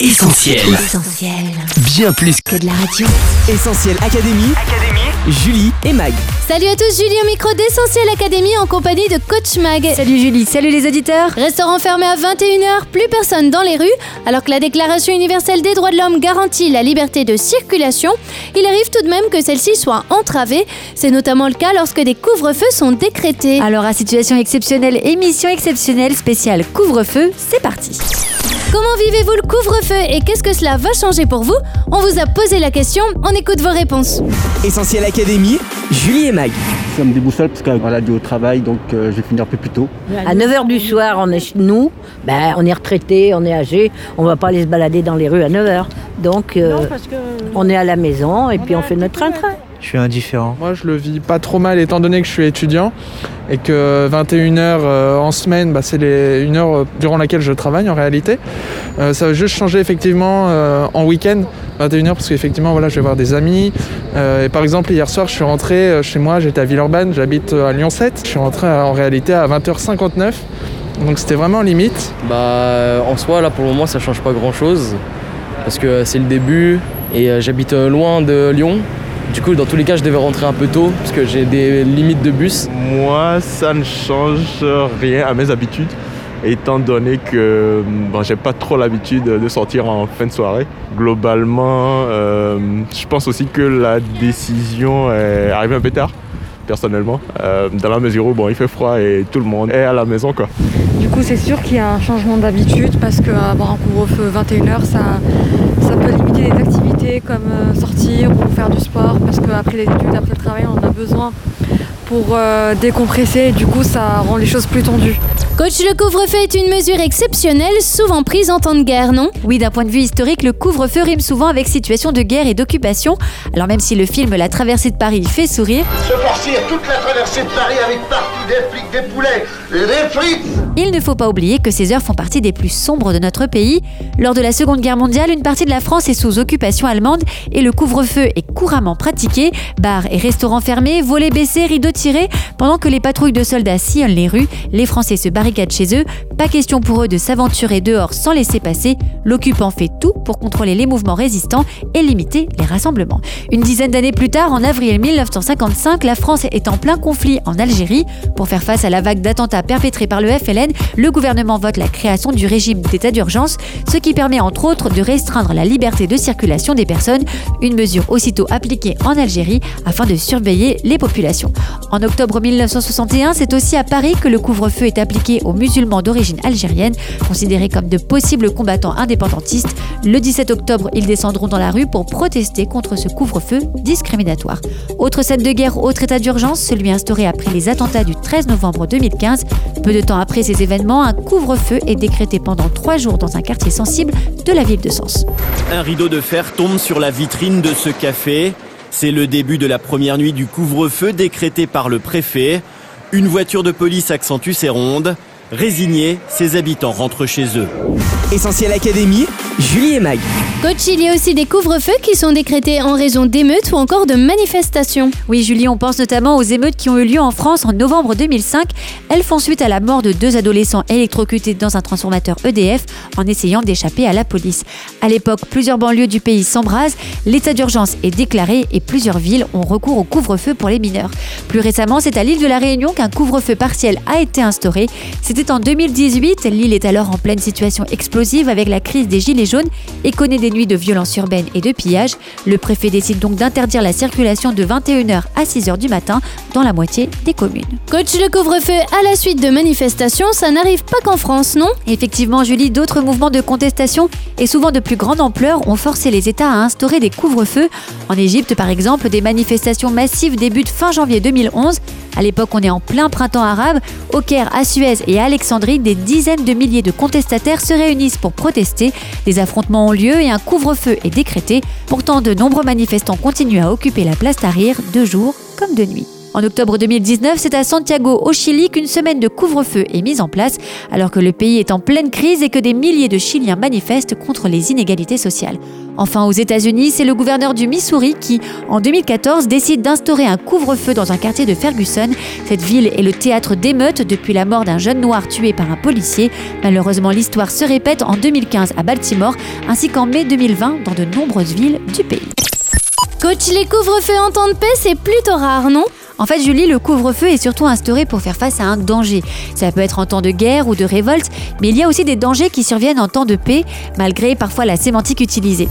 Essentiel. Essentiel. Bien plus Que de la radio. Essentiel Académie. Julie et Mag. Salut à tous, Julie au micro d'Essentiel Académie en compagnie de Coach Mag. Salut Julie, salut les auditeurs. Restaurant fermé à 21h, plus personne dans les rues. Alors que la Déclaration universelle des droits de l'homme garantit la liberté de circulation, il arrive tout de même que celle-ci soit entravée. C'est notamment le cas lorsque des couvre-feux sont décrétés. Alors à situation exceptionnelle, émission exceptionnelle spéciale couvre-feu, c'est parti. Comment vivez-vous le couvre-feu et qu'est-ce que cela va changer pour vous? On vous a posé la question, on écoute vos réponses. Essentiel Académie. Julie et Mag. Ça me déboussole parce qu'on a dû au travail, donc euh, je vais finir un peu plus tôt. À 9h du soir, on est chez nous, ben, on est retraité, on est âgé, on va pas aller se balader dans les rues à 9h. Donc euh, on est à la maison et puis on fait notre train-train. Je suis indifférent. Moi, je le vis pas trop mal étant donné que je suis étudiant et que 21 heures euh, en semaine, bah, c'est les, une heure euh, durant laquelle je travaille en réalité. Euh, ça va juste changer effectivement euh, en week-end, 21 heures, parce qu'effectivement, voilà, je vais voir des amis. Euh, et par exemple, hier soir, je suis rentré chez moi, j'étais à Villeurbanne, j'habite à Lyon 7. Je suis rentré en réalité à 20h59. Donc c'était vraiment limite. Bah en soi là pour le moment ça change pas grand chose parce que c'est le début et j'habite loin de Lyon. Du coup dans tous les cas je devais rentrer un peu tôt parce que j'ai des limites de bus. Moi, ça ne change rien à mes habitudes, étant donné que bon, j'ai pas trop l'habitude de sortir en fin de soirée. Globalement, euh, je pense aussi que la décision est arrivée un peu tard, personnellement, euh, dans la mesure où bon, il fait froid et tout le monde est à la maison. Quoi. Du coup, c'est sûr qu'il y a un changement d'habitude parce qu'avoir un couvre-feu 21h, ça, ça peut limiter des activités comme euh, sortir du sport parce qu'après les études, après le travail, on a besoin pour euh, décompresser et du coup, ça rend les choses plus tendues. Coach, le couvre-feu est une mesure exceptionnelle, souvent prise en temps de guerre, non? Oui, d'un point de vue historique, le couvre-feu rime souvent avec situation de guerre et d'occupation. Alors même si le film La traversée de Paris fait sourire, Se toute la traversée de Paris avec partout des flics, des poulets, des frites il ne faut pas oublier que ces heures font partie des plus sombres de notre pays. Lors de la Seconde Guerre mondiale, une partie de la France est sous occupation allemande et le couvre-feu est couramment pratiqué. Bars et restaurants fermés, volets baissés, rideaux tirés. Pendant que les patrouilles de soldats sillonnent les rues, les Français se barricadent chez eux. Pas question pour eux de s'aventurer dehors sans laisser passer. L'occupant fait tout pour contrôler les mouvements résistants et limiter les rassemblements. Une dizaine d'années plus tard, en avril 1955, la France est en plein conflit en Algérie. Pour faire face à la vague d'attentats perpétrés par le FLN, le gouvernement vote la création du régime d'état d'urgence, ce qui permet entre autres de restreindre la liberté de circulation des personnes, une mesure aussitôt appliquée en Algérie afin de surveiller les populations. En octobre 1961, c'est aussi à Paris que le couvre-feu est appliqué aux musulmans d'origine algérienne, considérés comme de possibles combattants indépendantistes. Le 17 octobre, ils descendront dans la rue pour protester contre ce couvre-feu discriminatoire. Autre scène de guerre, autre état d'urgence, celui instauré après les attentats du 13 novembre 2015. Peu de temps après ces événements, un couvre-feu est décrété pendant trois jours dans un quartier sensible de la ville de Sens. Un rideau de fer tombe sur la vitrine de ce café. C'est le début de la première nuit du couvre-feu décrété par le préfet. Une voiture de police accentue ses rondes. Résignés, ses habitants rentrent chez eux. Essentiel Académie. Julie et Mag. Coach, il y a aussi des couvre-feux qui sont décrétés en raison d'émeutes ou encore de manifestations. Oui, Julie, on pense notamment aux émeutes qui ont eu lieu en France en novembre 2005. Elles font suite à la mort de deux adolescents électrocutés dans un transformateur EDF en essayant d'échapper à la police. À l'époque, plusieurs banlieues du pays s'embrasent, l'état d'urgence est déclaré et plusieurs villes ont recours au couvre-feu pour les mineurs. Plus récemment, c'est à l'île de la Réunion qu'un couvre-feu partiel a été instauré. C'était en 2018. L'île est alors en pleine situation explosive avec la crise des gilets jaunes et connaît des nuits de violence urbaine et de pillage. Le préfet décide donc d'interdire la circulation de 21h à 6h du matin dans la moitié des communes. Coach, le couvre-feu à la suite de manifestations, ça n'arrive pas qu'en France, non? Effectivement, Julie, d'autres mouvements de contestation et souvent de plus grande ampleur ont forcé les États à instaurer des couvre-feux. En Égypte, par exemple, des manifestations massives débutent fin janvier 2011. À l'époque, on est en plein printemps arabe. Au Caire, à Suez et à Alexandrie, des dizaines de milliers de contestataires se réunissent pour protester. Des affrontements ont lieu et un couvre-feu est décrété. Pourtant, de nombreux manifestants continuent à occuper la place Tahrir de jour comme de nuit. En octobre 2019, c'est à Santiago, au Chili, qu'une semaine de couvre-feu est mise en place, alors que le pays est en pleine crise et que des milliers de Chiliens manifestent contre les inégalités sociales. Enfin, aux États-Unis, c'est le gouverneur du Missouri qui, en 2014, décide d'instaurer un couvre-feu dans un quartier de Ferguson. Cette ville est le théâtre d'émeutes depuis la mort d'un jeune noir tué par un policier. Malheureusement, l'histoire se répète en 2015 à Baltimore, ainsi qu'en mai 2020 dans de nombreuses villes du pays. Coach, les couvre-feux en temps de paix, c'est plutôt rare, non? En fait, Julie, le couvre-feu est surtout instauré pour faire face à un danger. Ça peut être en temps de guerre ou de révolte, mais il y a aussi des dangers qui surviennent en temps de paix, malgré parfois la sémantique utilisée.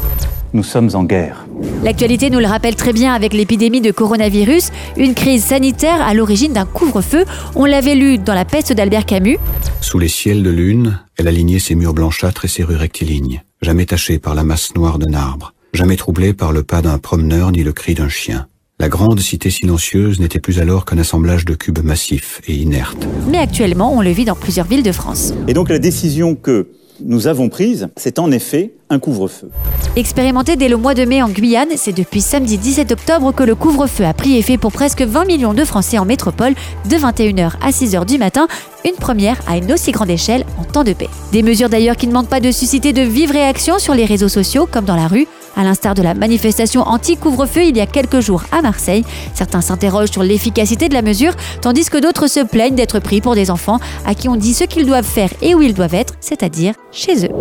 Nous sommes en guerre. L'actualité nous le rappelle très bien avec l'épidémie de coronavirus, une crise sanitaire à l'origine d'un couvre-feu. On l'avait lu dans La peste d'Albert Camus. Sous les ciels de lune, elle alignait ses murs blanchâtres et ses rues rectilignes, jamais tachées par la masse noire d'un arbre, jamais troublée par le pas d'un promeneur ni le cri d'un chien. La grande cité silencieuse n'était plus alors qu'un assemblage de cubes massifs et inertes. Mais actuellement, on le vit dans plusieurs villes de France. Et donc la décision que nous avons prise, c'est en effet un couvre-feu. Expérimenté dès le mois de mai en Guyane, c'est depuis samedi 17 octobre que le couvre-feu a pris effet pour presque 20 millions de Français en métropole, de 21h à 6h du matin, une première à une aussi grande échelle en temps de paix. Des mesures d'ailleurs qui ne manquent pas de susciter de vives réactions sur les réseaux sociaux comme dans la rue. À l'instar de la manifestation anti-couvre-feu il y a quelques jours à Marseille, certains s'interrogent sur l'efficacité de la mesure, tandis que d'autres se plaignent d'être pris pour des enfants à qui on dit ce qu'ils doivent faire et où ils doivent être, c'est-à-dire chez eux.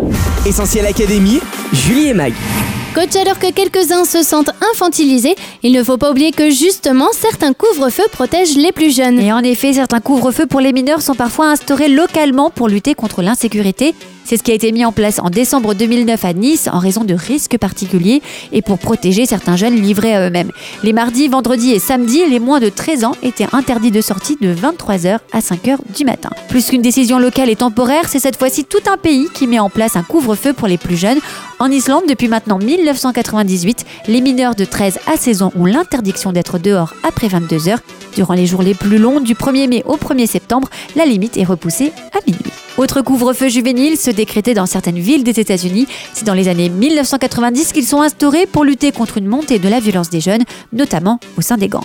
Essentiel Académie, Julie et Mag. Coach, alors que quelques-uns se sentent infantilisés, il ne faut pas oublier que justement certains couvre-feux protègent les plus jeunes. Et en effet, certains couvre-feux pour les mineurs sont parfois instaurés localement pour lutter contre l'insécurité. C'est ce qui a été mis en place en décembre 2009 à Nice en raison de risques particuliers et pour protéger certains jeunes livrés à eux-mêmes. Les mardis, vendredis et samedis, les moins de 13 ans étaient interdits de sortie de 23h à 5h du matin. Plus qu'une décision locale et temporaire, c'est cette fois-ci tout un pays qui met en place un couvre-feu pour les plus jeunes. En Islande, depuis maintenant 1998, les mineurs de 13 à 16 ans ont l'interdiction d'être dehors après 22h. Durant les jours les plus longs, du 1er mai au 1er septembre, la limite est repoussée à minuit. Autre couvre-feu juvénile se décrété dans certaines villes des États-Unis. C'est dans les années 1990 qu'ils sont instaurés pour lutter contre une montée de la violence des jeunes, notamment au sein des gangs.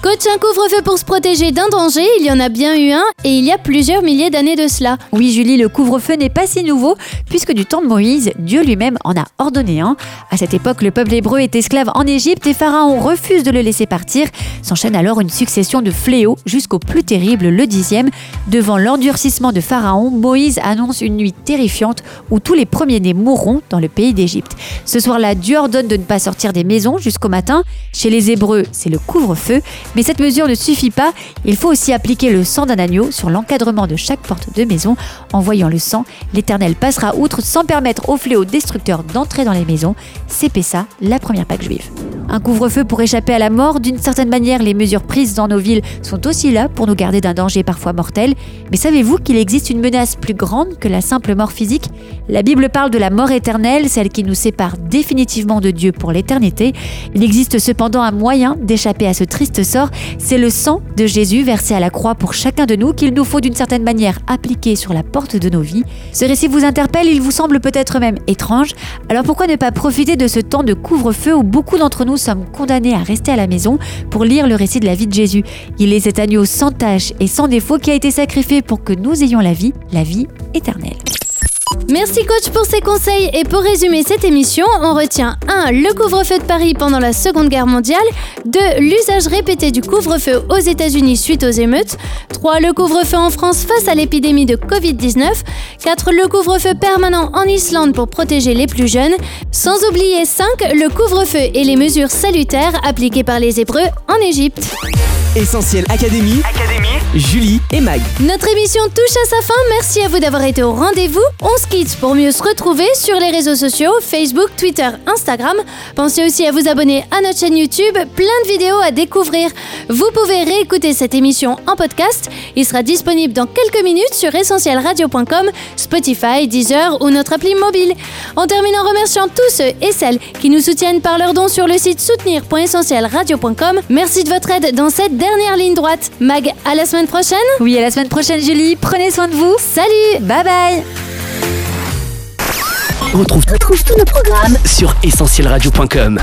Coach, un couvre-feu pour se protéger d'un danger, il y en a bien eu un et il y a plusieurs milliers d'années de cela. Oui Julie, le couvre-feu n'est pas si nouveau puisque du temps de Moïse, Dieu lui-même en a ordonné un. À cette époque, le peuple hébreu est esclave en Égypte et Pharaon refuse de le laisser partir. S'enchaîne alors une succession de fléaux jusqu'au plus terrible, le dixième. Devant l'endurcissement de Pharaon, Moïse annonce une nuit terrifiante où tous les premiers-nés mourront dans le pays d'Égypte. Ce soir-là, Dieu ordonne de ne pas sortir des maisons jusqu'au matin. Chez les Hébreux, c'est le couvre-feu. Mais cette mesure ne suffit pas, il faut aussi appliquer le sang d'un agneau sur l'encadrement de chaque porte de maison. En voyant le sang, l'Éternel passera outre sans permettre aux fléaux destructeurs d'entrer dans les maisons. C'est Pessa, la première Pâque juive. Un couvre-feu pour échapper à la mort, d'une certaine manière, les mesures prises dans nos villes sont aussi là pour nous garder d'un danger parfois mortel. Mais savez-vous qu'il existe une menace plus grande que la simple mort physique? La Bible parle de la mort éternelle, celle qui nous sépare définitivement de Dieu pour l'éternité. Il existe cependant un moyen d'échapper à ce triste sort c'est le sang de Jésus versé à la croix pour chacun de nous qu'il nous faut d'une certaine manière appliquer sur la porte de nos vies. Ce récit vous interpelle, il vous semble peut-être même étrange, alors pourquoi ne pas profiter de ce temps de couvre-feu où beaucoup d'entre nous sommes condamnés à rester à la maison pour lire le récit de la vie de Jésus Il est cet agneau sans tache et sans défaut qui a été sacrifié pour que nous ayons la vie, la vie éternelle. Merci coach pour ces conseils et pour résumer cette émission, on retient 1. Le couvre-feu de Paris pendant la Seconde Guerre mondiale, 2. L'usage répété du couvre-feu aux États-Unis suite aux émeutes, 3. Le couvre-feu en France face à l'épidémie de Covid-19, 4. Le couvre-feu permanent en Islande pour protéger les plus jeunes, sans oublier 5. Le couvre-feu et les mesures salutaires appliquées par les Hébreux en Égypte. Essentiel Académie, Julie et Mag. Notre émission touche à sa fin. Merci à vous d'avoir été au rendez-vous. On se quitte pour mieux se retrouver sur les réseaux sociaux Facebook, Twitter, Instagram. Pensez aussi à vous abonner à notre chaîne YouTube. Plein de vidéos à découvrir. Vous pouvez réécouter cette émission en podcast. Il sera disponible dans quelques minutes sur essentielradio.com, Spotify, Deezer ou notre appli mobile. On termine en remerciant tous ceux et celles qui nous soutiennent par leurs dons sur le site soutenir.essentielradio.com. Merci de votre aide dans cette dernière ligne droite. Mag, à la semaine prochaine Oui, à la semaine prochaine Julie, prenez soin de vous. Salut Bye bye On retrouve, tous nos programmes sur essentielradio.com.